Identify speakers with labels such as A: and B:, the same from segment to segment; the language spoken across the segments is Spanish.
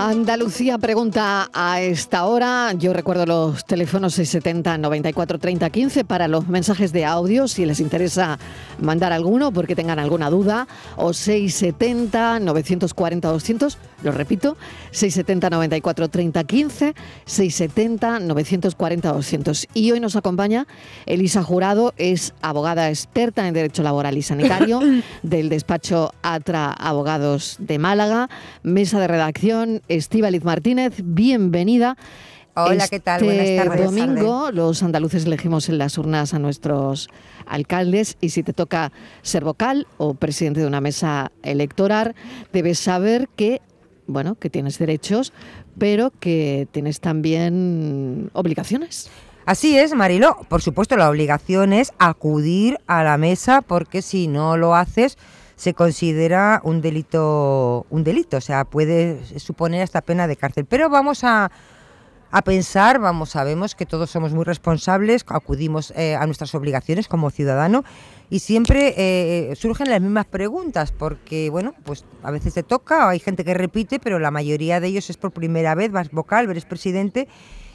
A: Andalucía pregunta a esta hora. Yo recuerdo los teléfonos 670 94 30 15 para los mensajes de audio si les interesa mandar alguno porque tengan alguna duda o 670 940 200, lo repito, 670 94 30 15, 670 940 200. Y hoy nos acompaña Elisa Jurado, es abogada experta en derecho laboral y sanitario del despacho Atra Abogados de Málaga, mesa de redacción Estíbaliz Martínez, bienvenida.
B: Hola, ¿qué tal?
A: Buenas este tardes. domingo los andaluces elegimos en las urnas a nuestros alcaldes y si te toca ser vocal o presidente de una mesa electoral, debes saber que, bueno, que tienes derechos, pero que tienes también obligaciones.
B: Así es, Marilo. Por supuesto, la obligación es acudir a la mesa porque si no lo haces se considera un delito, un delito, o sea, puede suponer esta pena de cárcel. Pero vamos a, a pensar, vamos, sabemos que todos somos muy responsables, acudimos eh, a nuestras obligaciones como ciudadano y siempre eh, surgen las mismas preguntas, porque, bueno, pues a veces te toca, hay gente que repite, pero la mayoría de ellos es por primera vez, vas vocal, eres presidente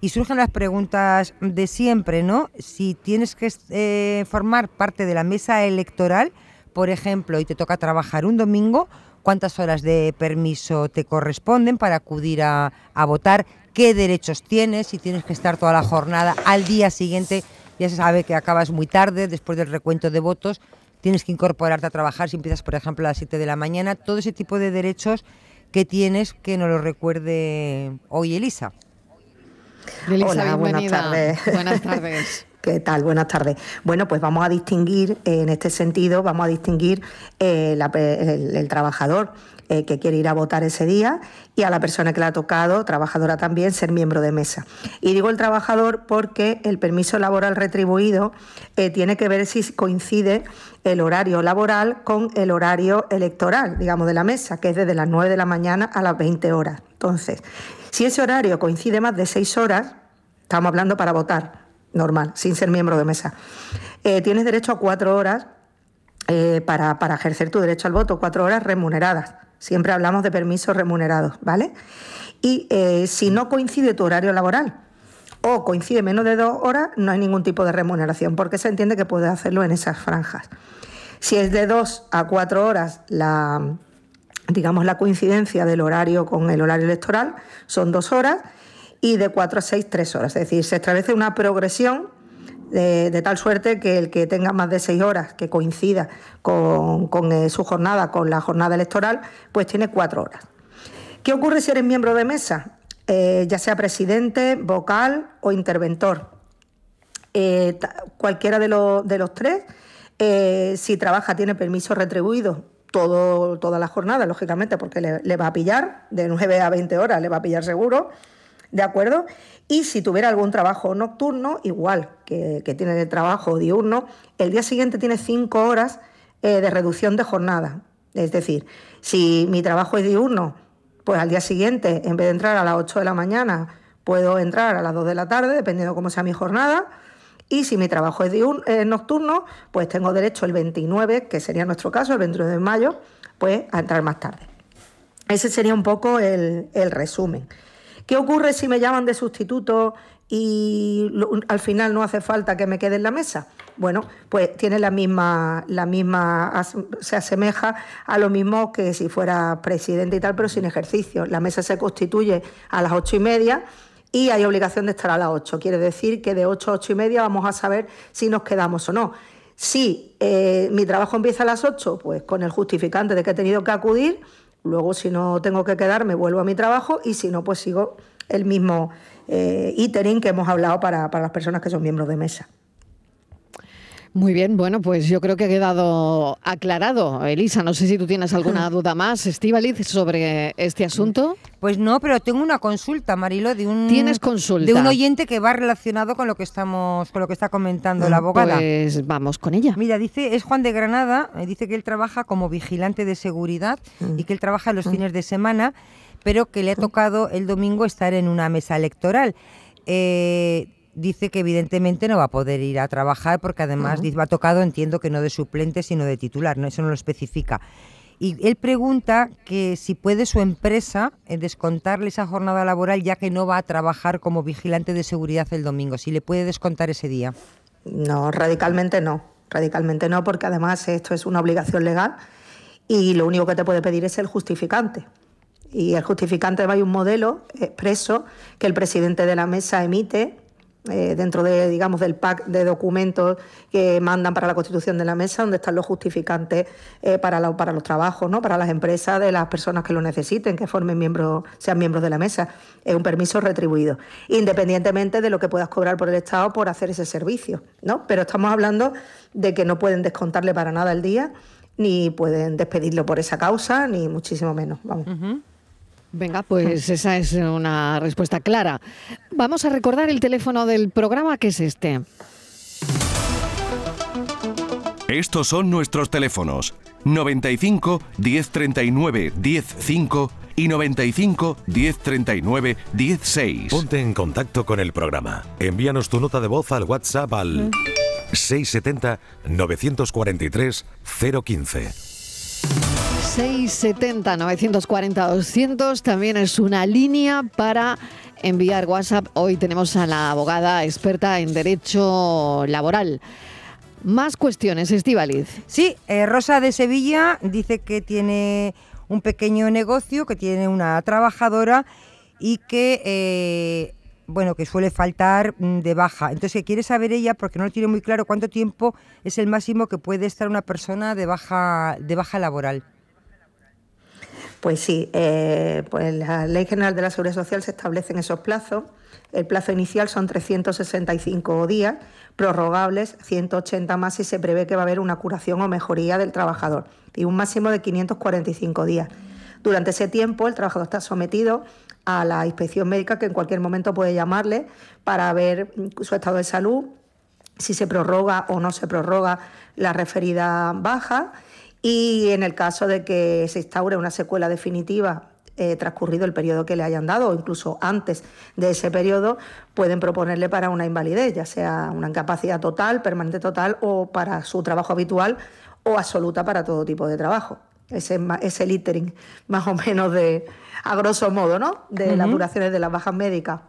B: y surgen las preguntas de siempre, ¿no? Si tienes que eh, formar parte de la mesa electoral, por ejemplo, y te toca trabajar un domingo, cuántas horas de permiso te corresponden para acudir a, votar, qué derechos tienes, si tienes que estar toda la jornada, al día siguiente ya se sabe que acabas muy tarde después del recuento de votos, tienes que incorporarte a trabajar si empiezas, por ejemplo, a las 7 de la mañana, todo ese tipo de derechos que tienes que nos lo recuerde hoy Elisa.
A: Elisa, buenas tardes. Buenas tardes.
C: ¿Qué tal? Buenas tardes. Bueno, pues vamos a distinguir, eh, en este sentido, vamos a distinguir eh, el, trabajador eh, que quiere ir a votar ese día y a la persona que le ha tocado, trabajadora también, ser miembro de mesa. Y digo el trabajador porque el permiso laboral retribuido tiene que ver si coincide el horario laboral con el horario electoral, digamos, de la mesa, que es desde las 9 de la mañana a las 20 horas. Entonces, si ese horario coincide más de 6 horas, estamos hablando para votar normal, sin ser miembro de mesa. Eh, tienes derecho a cuatro horas eh, para, ejercer tu derecho al voto, cuatro horas remuneradas. Siempre hablamos de permisos remunerados, ¿vale? Y eh, si no coincide tu horario laboral o coincide menos de dos horas, no hay ningún tipo de remuneración, porque se entiende que puedes hacerlo en esas franjas. Si es de dos a cuatro horas la, digamos, la coincidencia del horario con el horario electoral, son dos horas y de 4 a 6, 3 horas. Es decir, se establece una progresión de, tal suerte que el que tenga más de 6 horas, que coincida con, eh, su jornada, con la jornada electoral, pues tiene 4 horas. ¿Qué ocurre si eres miembro de mesa? Eh, ya sea presidente, vocal o interventor. Eh, cualquiera de, de, los tres, si trabaja, tiene permiso retribuido todo, toda la jornada, lógicamente, porque le, le va a pillar, de 9 a 20 horas le va a pillar seguro ¿De acuerdo? Y si tuviera algún trabajo nocturno, igual que, tiene el trabajo diurno, el día siguiente tiene cinco horas eh, de reducción de jornada. Es decir, si mi trabajo es diurno, pues al día siguiente, en vez de entrar a las 8 de la mañana, puedo entrar a las 2 de la tarde, dependiendo cómo sea mi jornada. Y si mi trabajo es eh, nocturno, pues tengo derecho el 29, que sería nuestro caso, el 29 de mayo, pues a entrar más tarde. Ese sería un poco el resumen. ¿Qué ocurre si me llaman de sustituto y al final no hace falta que me quede en la mesa? Bueno, pues tiene la misma, la misma, se asemeja a lo mismo que si fuera presidente y tal, pero sin ejercicio. La mesa se constituye a las ocho y media y hay obligación de estar a las ocho. Quiere decir que de ocho a ocho y media vamos a saber si nos quedamos o no. Si eh, mi trabajo empieza a las ocho, pues con el justificante de que he tenido que acudir, Luego, si no tengo que quedarme, vuelvo a mi trabajo y si no, pues sigo el mismo eh, itering que hemos hablado para, para las personas que son miembros de mesa.
A: Muy bien, bueno, pues yo creo que ha quedado aclarado. Elisa, no sé si tú tienes alguna duda más, Estíbaliz, sobre este asunto.
B: Pues no, pero tengo una consulta, Marilo, de un
A: ¿Tienes consulta?
B: de un oyente que va relacionado con lo que estamos con lo que está comentando la abogada.
A: Pues vamos con ella.
B: Mira, dice, es Juan de Granada, eh, dice que él trabaja como vigilante de seguridad y que él trabaja los fines de semana pero que le ha tocado el domingo estar en una mesa electoral. Eh, dice que evidentemente no va a poder ir a trabajar porque además va tocado, entiendo que no de suplente, sino de titular, ¿no? eso no lo especifica. Y él pregunta que si puede su empresa eh, descontarle esa jornada laboral ya que no va a trabajar como vigilante de seguridad el domingo, si le puede descontar ese día.
C: No, radicalmente no, radicalmente no, porque además esto es una obligación legal y lo único que te puede pedir es el justificante. Y el justificante hay un modelo expreso que el presidente de la mesa emite eh, dentro de, digamos, del pack de documentos que mandan para la constitución de la mesa, donde están los justificantes eh, para, los trabajos, ¿no? para las empresas de las personas que lo necesiten, que formen miembros, sean miembros de la mesa. Es un permiso retribuido, independientemente de lo que puedas cobrar por el Estado por hacer ese servicio. ¿no? Pero estamos hablando de que no pueden descontarle para nada el día, ni pueden despedirlo por esa causa, ni muchísimo menos. Vamos.
A: Venga, pues esa es una respuesta clara. Vamos a recordar el teléfono del programa que es este.
D: Estos son nuestros teléfonos 95 1039 105 y 95 1039 16.
E: Ponte en contacto con el programa. Envíanos tu nota de voz al WhatsApp al 670 943 015.
A: 670 940 200 también es una línea para enviar WhatsApp. Hoy tenemos a la abogada experta en derecho laboral. Más cuestiones, Estivaliz.
B: Sí, eh, Rosa de Sevilla dice que tiene un pequeño negocio, que tiene una trabajadora y que eh, bueno, que suele faltar mm, de baja. Entonces, quiere saber ella, porque no lo tiene muy claro, cuánto tiempo es el máximo que puede estar una persona de baja, de baja laboral.
C: Pues sí, eh, pues la Ley General de la Seguridad Social se establecen esos plazos. El plazo inicial son 365 días, prorrogables 180 más y se prevé que va a haber una curación o mejoría del trabajador y un máximo de 545 días. Durante ese tiempo el trabajador está sometido a la inspección médica que en cualquier momento puede llamarle para ver su estado de salud, si se prorroga o no se prorroga la referida baja y en el caso de que se instaure una secuela definitiva eh, transcurrido el periodo que le hayan dado o incluso antes de ese periodo, pueden proponerle para una invalidez, ya sea una incapacidad total, permanente total o para su trabajo habitual o absoluta para todo tipo de trabajo. Ese, ese littering, más o menos de, a grosso modo, ¿no? De las duraciones de las bajas médicas.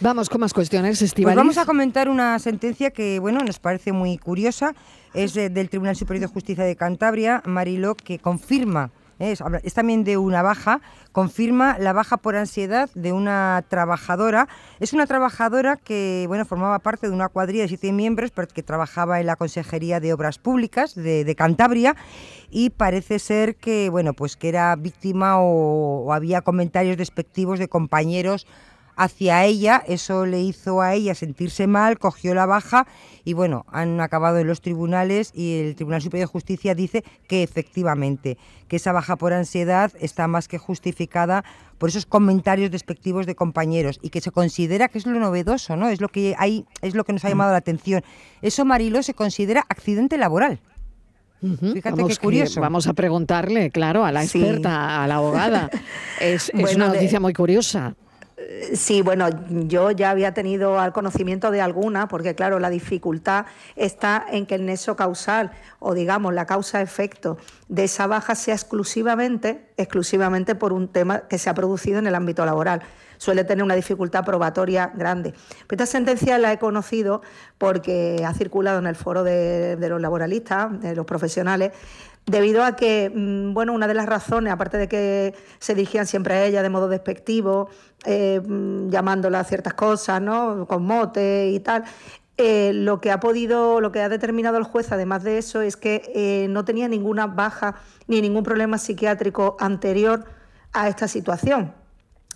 A: Vamos con más cuestiones,
B: pues
A: Estivaliz.
B: vamos a comentar una sentencia que, bueno, nos parece muy curiosa. Es del Tribunal Superior de Justicia de Cantabria, Marilo, que confirma es, también de una baja, confirma la baja por ansiedad de una trabajadora. Es una trabajadora que bueno, formaba parte de una cuadrilla de siete miembros que trabajaba en la Consejería de Obras Públicas de, Cantabria y parece ser que, bueno, pues que era víctima o había comentarios despectivos de compañeros hacia ella, eso le hizo a ella sentirse mal, cogió la baja y bueno, han acabado en los tribunales y el Tribunal Superior de Justicia dice que efectivamente, que esa baja por ansiedad está más que justificada por esos comentarios despectivos de compañeros y que se considera que es lo novedoso, ¿no? Es lo que hay, es lo que nos ha llamado la atención. Eso, Marilo, se considera accidente laboral.
A: Fíjate qué curioso. vamos a preguntarle, claro, a la experta, a la abogada. Es, una noticia muy curiosa.
C: Sí, bueno, yo ya había tenido al conocimiento de alguna, porque claro, la dificultad está en que el nexo causal o digamos la causa-efecto de esa baja sea exclusivamente, exclusivamente por un tema que se ha producido en el ámbito laboral. Suele tener una dificultad probatoria grande. Pero esta sentencia la he conocido porque ha circulado en el foro de los laboralistas, de los profesionales, debido a que, mm, bueno, una de las razones, aparte de que se dirigían siempre a ella de modo despectivo, eh, mm, llamándola a ciertas cosas, ¿no? Con mote y tal, eh, lo que ha podido, lo que ha determinado el juez, además de eso, es que eh, no tenía ninguna baja ni ningún problema psiquiátrico anterior a esta situación.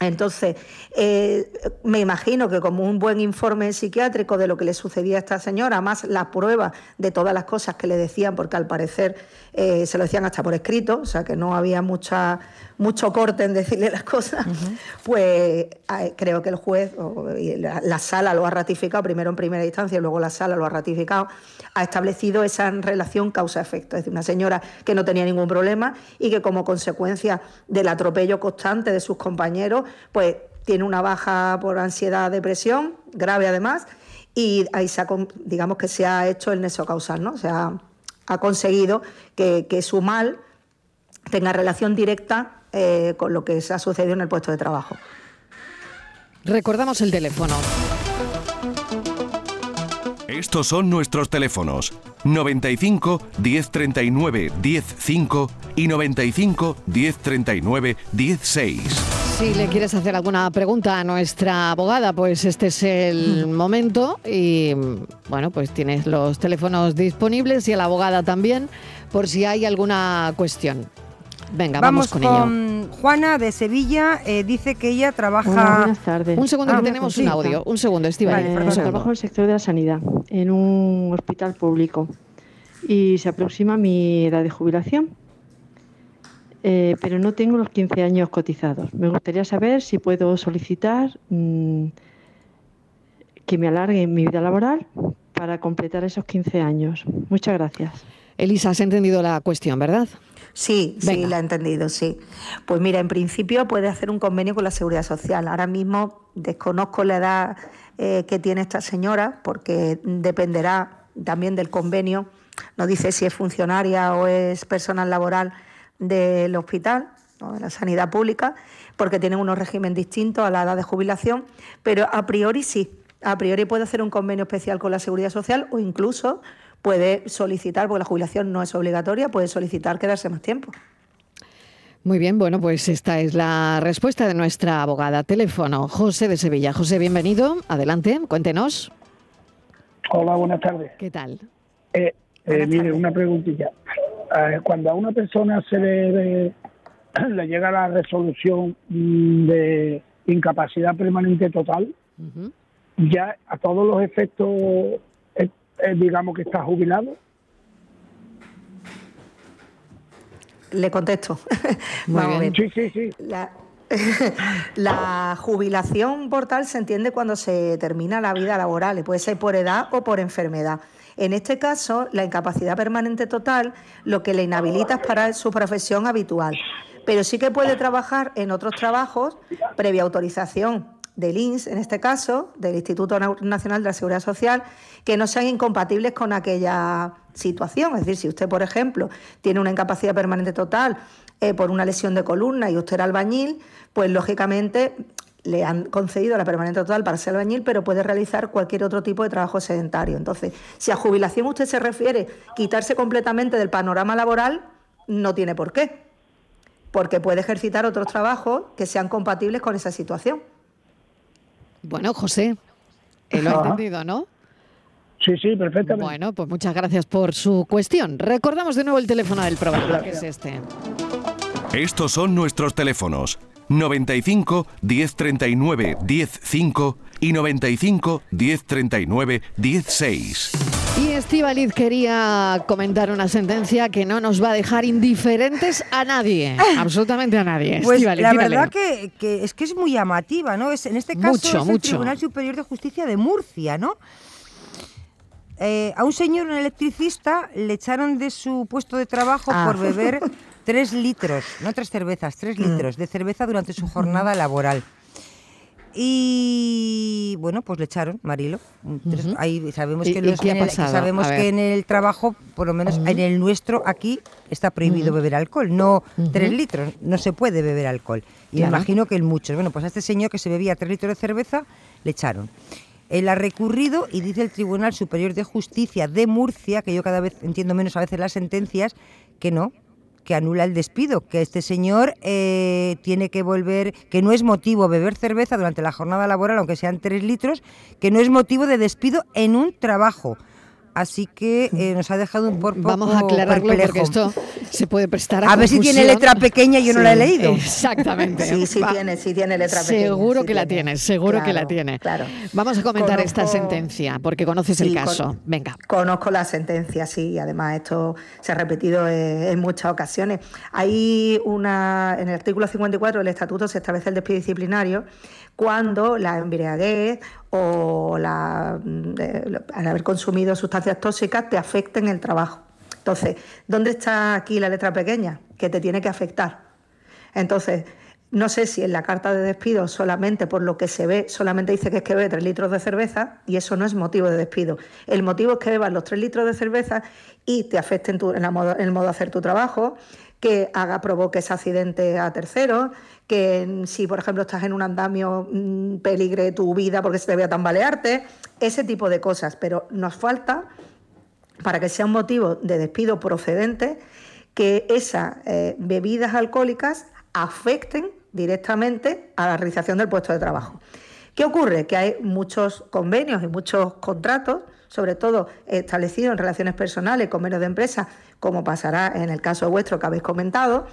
C: Entonces, eh, me imagino que como un buen informe psiquiátrico de lo que le sucedía a esta señora, más la prueba de todas las cosas que le decían, porque al parecer eh, se lo decían hasta por escrito, o sea que no había mucha, mucho corte en decirle las cosas, pues creo que el juez, o, la, la, sala lo ha ratificado, primero en primera instancia y luego la sala lo ha ratificado, ha establecido esa relación causa-efecto. Es decir, una señora que no tenía ningún problema y que como consecuencia del atropello constante de sus compañeros, pues tiene una baja por ansiedad, depresión, grave además, y ahí se ha, digamos que se ha hecho el nexo causal, ¿no? O sea, ha conseguido que, su mal tenga relación directa eh, con lo que se ha sucedido en el puesto de trabajo.
A: Recordamos el teléfono.
D: Estos son nuestros teléfonos 95 1039 105 y 95 1039 16.
A: Si le quieres hacer alguna pregunta a nuestra abogada, pues este es el momento y bueno, pues tienes los teléfonos disponibles y a la abogada también por si hay alguna cuestión. Venga, vamos, con,
B: con Juana de Sevilla eh, dice que ella trabaja.
F: buenas tardes.
A: Un segundo que ah, tenemos un audio. Un segundo, Estiva.
F: Vale, trabajo en el sector de la sanidad, en un hospital público. Y se aproxima mi edad de jubilación. Eh, pero no tengo los 15 años cotizados. Me gustaría saber si puedo solicitar mm, que me alarguen mi vida laboral para completar esos 15 años. Muchas gracias.
A: Elisa, has entendido la cuestión, ¿verdad?
C: Sí, sí, la he entendido, sí. Pues mira, en principio puede hacer un convenio con la Seguridad Social. Ahora mismo desconozco la edad eh, que tiene esta señora, porque dependerá también del convenio. No dice si es funcionaria o es personal laboral del hospital, de la sanidad pública, porque tienen unos regímenes distintos a la edad de jubilación, pero a priori sí, a priori puede hacer un convenio especial con la Seguridad Social o incluso puede solicitar, porque la jubilación no es obligatoria, puede solicitar quedarse más tiempo.
A: Muy bien, bueno, pues esta es la respuesta de nuestra abogada. Teléfono, José de Sevilla. José, bienvenido. Adelante, cuéntenos.
G: Hola, buenas tardes.
A: ¿Qué tal?
G: Eh, eh, mire, una preguntilla. Eh, cuando a una persona se le, le llega la resolución mm, de incapacidad permanente total, ya a todos los efectos, eh, digamos que está jubilado.
C: Le contesto.
G: Sí, sí, sí.
C: La, la jubilación por tal se entiende cuando se termina la vida laboral, puede ser por edad o por enfermedad. En este caso, la incapacidad permanente total lo que le inhabilita es para su profesión habitual, pero sí que puede trabajar en otros trabajos previa autorización del INS, en este caso, del Instituto Nacional de la Seguridad Social, que no sean incompatibles con aquella situación. Es decir, si usted, por ejemplo, tiene una incapacidad permanente total eh, por una lesión de columna y usted era albañil, pues lógicamente le han concedido la permanente total para ser albañil, pero puede realizar cualquier otro tipo de trabajo sedentario. Entonces, si a jubilación usted se refiere quitarse completamente del panorama laboral, no tiene por qué, porque puede ejercitar otros trabajos que sean compatibles con esa situación.
A: Bueno, José, lo ha entendido, ¿no?
G: Sí, sí, perfectamente.
A: Bueno, pues muchas gracias por su cuestión. Recordamos de nuevo el teléfono del programa, que es este.
D: Estos son nuestros teléfonos. 95 1039 105 y 95 1039 16.
A: Y Estivaliz quería comentar una sentencia que no nos va a dejar indiferentes a nadie, absolutamente a nadie.
B: Pues la verdad que, es que es muy llamativa, ¿no? Es, en este caso
A: mucho,
B: es
A: el
B: Tribunal Superior de Justicia de Murcia, ¿no? Eh, a un señor, un electricista, le echaron de su puesto de trabajo ah. por beber tres litros, no tres cervezas, tres mm. litros de cerveza durante su jornada laboral. Y bueno, pues le echaron, Marilo. Ahí sabemos que, los, en el, sabemos que en el trabajo, por lo menos en el nuestro, aquí está prohibido beber alcohol. No tres litros, no se puede beber alcohol. Y me imagino que en muchos. Bueno, pues a este señor que se bebía tres litros de cerveza, le echaron. Él ha recurrido y dice el Tribunal Superior de Justicia de Murcia, que yo cada vez entiendo menos a veces las sentencias, que no, que anula el despido, que este señor eh, tiene que volver, que no es motivo beber cerveza durante la jornada laboral, aunque sean tres litros, que no es motivo de despido en un trabajo. Así que eh, nos ha dejado un poco
A: Vamos a aclararlo
B: perplejo.
A: porque esto se puede prestar a
B: A ver si tiene letra pequeña y yo no la he leído.
A: Exactamente.
C: Sí, sí
A: Va-
C: tiene, sí tiene letra pequeña.
A: Seguro
C: sí
A: que la
C: tiene.
A: seguro que la tiene.
C: Claro.
A: Vamos a comentar esta sentencia porque conoces el
C: con-
A: caso. Venga.
C: Conozco la sentencia, sí, y además esto se ha repetido eh, en muchas ocasiones. Hay una, en el artículo 54 del Estatuto se establece el despido disciplinario cuando la embriaguez o la, mm, eh, al haber consumido sustancias tóxicas te afecten el trabajo. Entonces, ¿dónde está aquí la letra pequeña? Que te tiene que afectar. Entonces, no sé si en la carta de despido solamente por lo que se ve, solamente dice que es que bebe tres litros de cerveza y eso no es motivo de despido. El motivo es que bebas los tres litros de cerveza y te afecte en, tu- en el modo de hacer tu trabajo, que haga, provoques accidente a terceros, que si por ejemplo estás en un andamio mm, peligre tu vida porque se te vea tambalearte, ese tipo de cosas. Pero nos falta para que sea un motivo de despido procedente, que esas eh, bebidas alcohólicas afecten directamente a la realización del puesto de trabajo. ¿Qué ocurre? Que hay muchos convenios y muchos contratos, sobre todo establecidos en relaciones personales, convenios de empresa, como pasará en el caso vuestro que habéis comentado,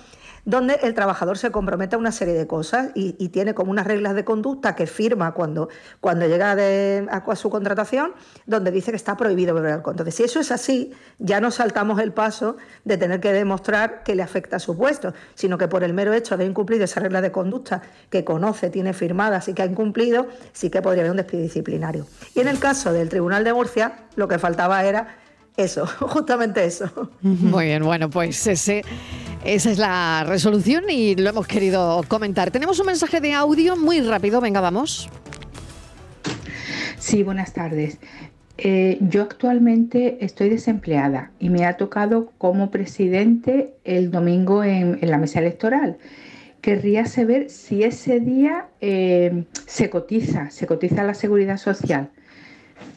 C: donde el trabajador se compromete a una serie de cosas y, tiene como unas reglas de conducta que firma cuando, cuando llega a, su contratación, donde dice que está prohibido beber alcohol. Entonces, si eso es así, ya no saltamos el paso de tener que demostrar que le afecta a su puesto, sino que por el mero hecho de haber incumplido esa regla de conducta que conoce, tiene firmadas y que ha incumplido, sí que podría haber un despido disciplinario. Y en el caso del Tribunal de Murcia, lo que faltaba era eso, justamente eso.
A: Muy bien, bueno, pues ese, esa es la resolución y lo hemos querido comentar. Tenemos un mensaje de audio muy rápido, venga, vamos.
H: Sí, buenas tardes. Eh, yo actualmente estoy desempleada y me ha tocado como presidente el domingo en, en la mesa electoral. Querría saber si ese día eh, se cotiza, se cotiza la seguridad social.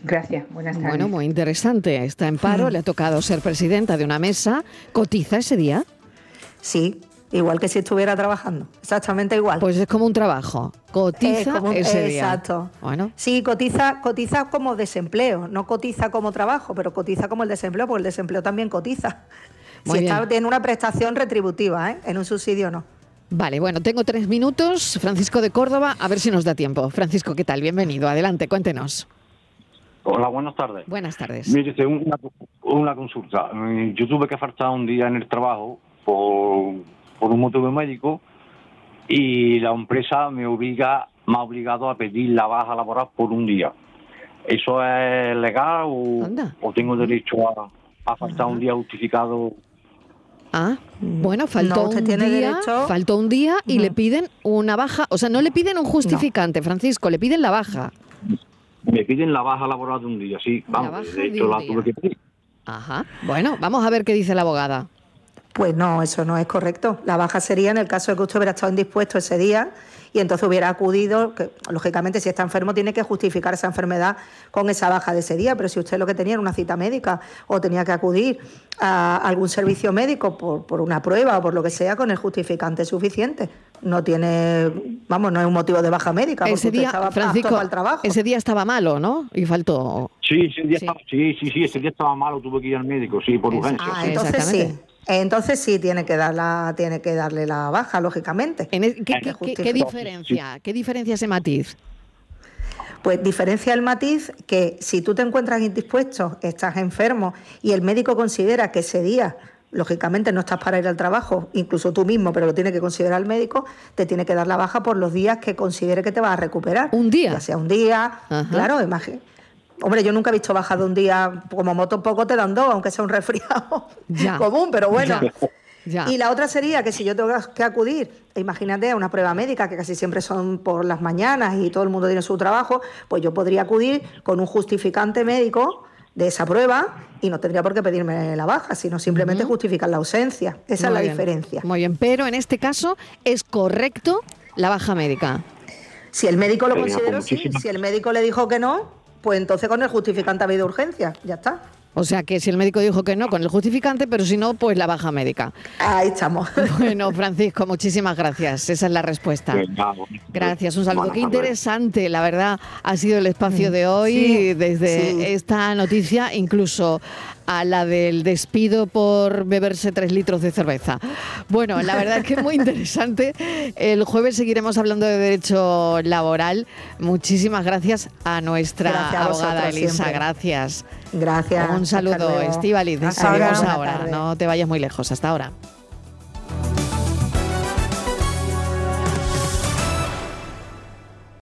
H: Gracias, buenas tardes.
A: Bueno, muy interesante. Está en paro, le ha tocado ser presidenta de una mesa. ¿Cotiza ese día?
C: Sí, igual que si estuviera trabajando, exactamente igual.
A: Pues es como un trabajo. Cotiza
C: Es como un-
A: ese día.
C: Exacto.
A: Bueno,
C: Sí, cotiza, cotiza como desempleo, no cotiza como trabajo, pero cotiza como el desempleo, porque el desempleo también cotiza.
A: Muy
C: si está
A: bien.
C: en una prestación retributiva, ¿eh? en un subsidio no.
A: vale, bueno, tengo tres minutos. Francisco de Córdoba, a ver si nos da tiempo. Francisco, ¿qué tal? Bienvenido. Adelante, cuéntenos.
I: Hola, buenas tardes.
A: Buenas tardes.
I: Mire, una consulta. Mm, Yo tuve que faltar un día en el trabajo por, por un motivo médico y la empresa me obliga, me ha obligado a pedir la baja laboral por un día. ¿Eso es legal o, o tengo derecho a, a faltar un día justificado?
A: Ah, bueno, faltó
C: No,
A: un
C: tiene
A: día, faltó un día y le piden una baja, o sea, no le piden un justificante, Francisco, le piden la baja.
I: Me piden la baja laboral de un día, sí.
A: La
I: Vamos,
A: baja
I: de
A: de
I: hecho
A: un
I: la
A: día.
I: tuve que pedir.
A: Ajá. Bueno, vamos a ver qué dice la abogada.
C: Pues no, eso no es correcto. La baja sería en el caso de que usted hubiera estado indispuesto ese día y entonces hubiera acudido, que lógicamente si está enfermo tiene que justificar esa enfermedad con esa baja de ese día, pero si usted lo que tenía era una cita médica o tenía que acudir a algún servicio médico por, por una prueba o por lo que sea, con el justificante suficiente. No tiene, vamos, no es un motivo de baja médica, porque
A: Ese
C: usted
A: día,
C: estaba
A: Francisco,
C: para el trabajo.
A: ese día estaba malo, ¿no? Y faltó.
I: Sí, ese día
A: Sí.
I: Estaba, sí, sí, sí, ese día estaba malo, tuve que ir al médico, sí, por
A: Es-
I: urgencia.
C: Ah,
A: sí.
C: entonces sí. Entonces sí tiene que dar la, tiene que darle la baja, lógicamente.
A: En ¿qué,
C: Que
A: qué- qué- qué
C: justifique.
A: diferencia? ¿Qué diferencia ese matiz?
C: Pues diferencia el matiz que si tú te encuentras indispuesto, estás enfermo y el médico considera que ese día, lógicamente no estás para ir al trabajo, incluso tú mismo, pero lo tiene que considerar el médico, te tiene que dar la baja por los días que considere que te vas a recuperar.
A: ¿Un día?
C: Ya sea un día,
A: Ajá.
C: claro, imagínate. Hombre, yo nunca he visto baja de un día, como moto poco te dan dos, aunque sea un resfriado
A: Ya.
C: común, pero bueno.
A: Ya.
C: Y la otra sería que si yo tengo que acudir, imagínate, a una prueba médica, que casi siempre son por las mañanas y todo el mundo tiene su trabajo, pues yo podría acudir con un justificante médico de esa prueba y no tendría por qué pedirme la baja, sino simplemente justificar la ausencia. Esa
A: Muy
C: es la
A: bien.
C: diferencia.
A: Muy bien, pero en este caso es correcto la baja médica.
C: Si el médico lo consideró,
I: pues
C: sí. Si el médico le dijo que no, pues entonces con el justificante ha habido urgencia. Ya está.
A: O sea que si el médico dijo que no, con el justificante, pero si no, pues la baja médica.
C: Ahí estamos.
A: Bueno, Francisco, muchísimas gracias. Esa es la respuesta. Gracias, un saludo. Qué interesante, la verdad, ha sido el espacio de hoy,
C: Sí,
A: desde
C: sí.
A: esta noticia, incluso a la del despido por beberse tres litros de cerveza. Bueno, la verdad es que es muy interesante. El jueves seguiremos hablando de derecho laboral. Muchísimas gracias a nuestra
C: Gracias a
A: abogada Elisa.
C: siempre.
A: Gracias.
C: Gracias.
A: Un saludo.
C: Hasta
A: Seguimos
C: ahora.
A: No te vayas muy lejos. Hasta ahora.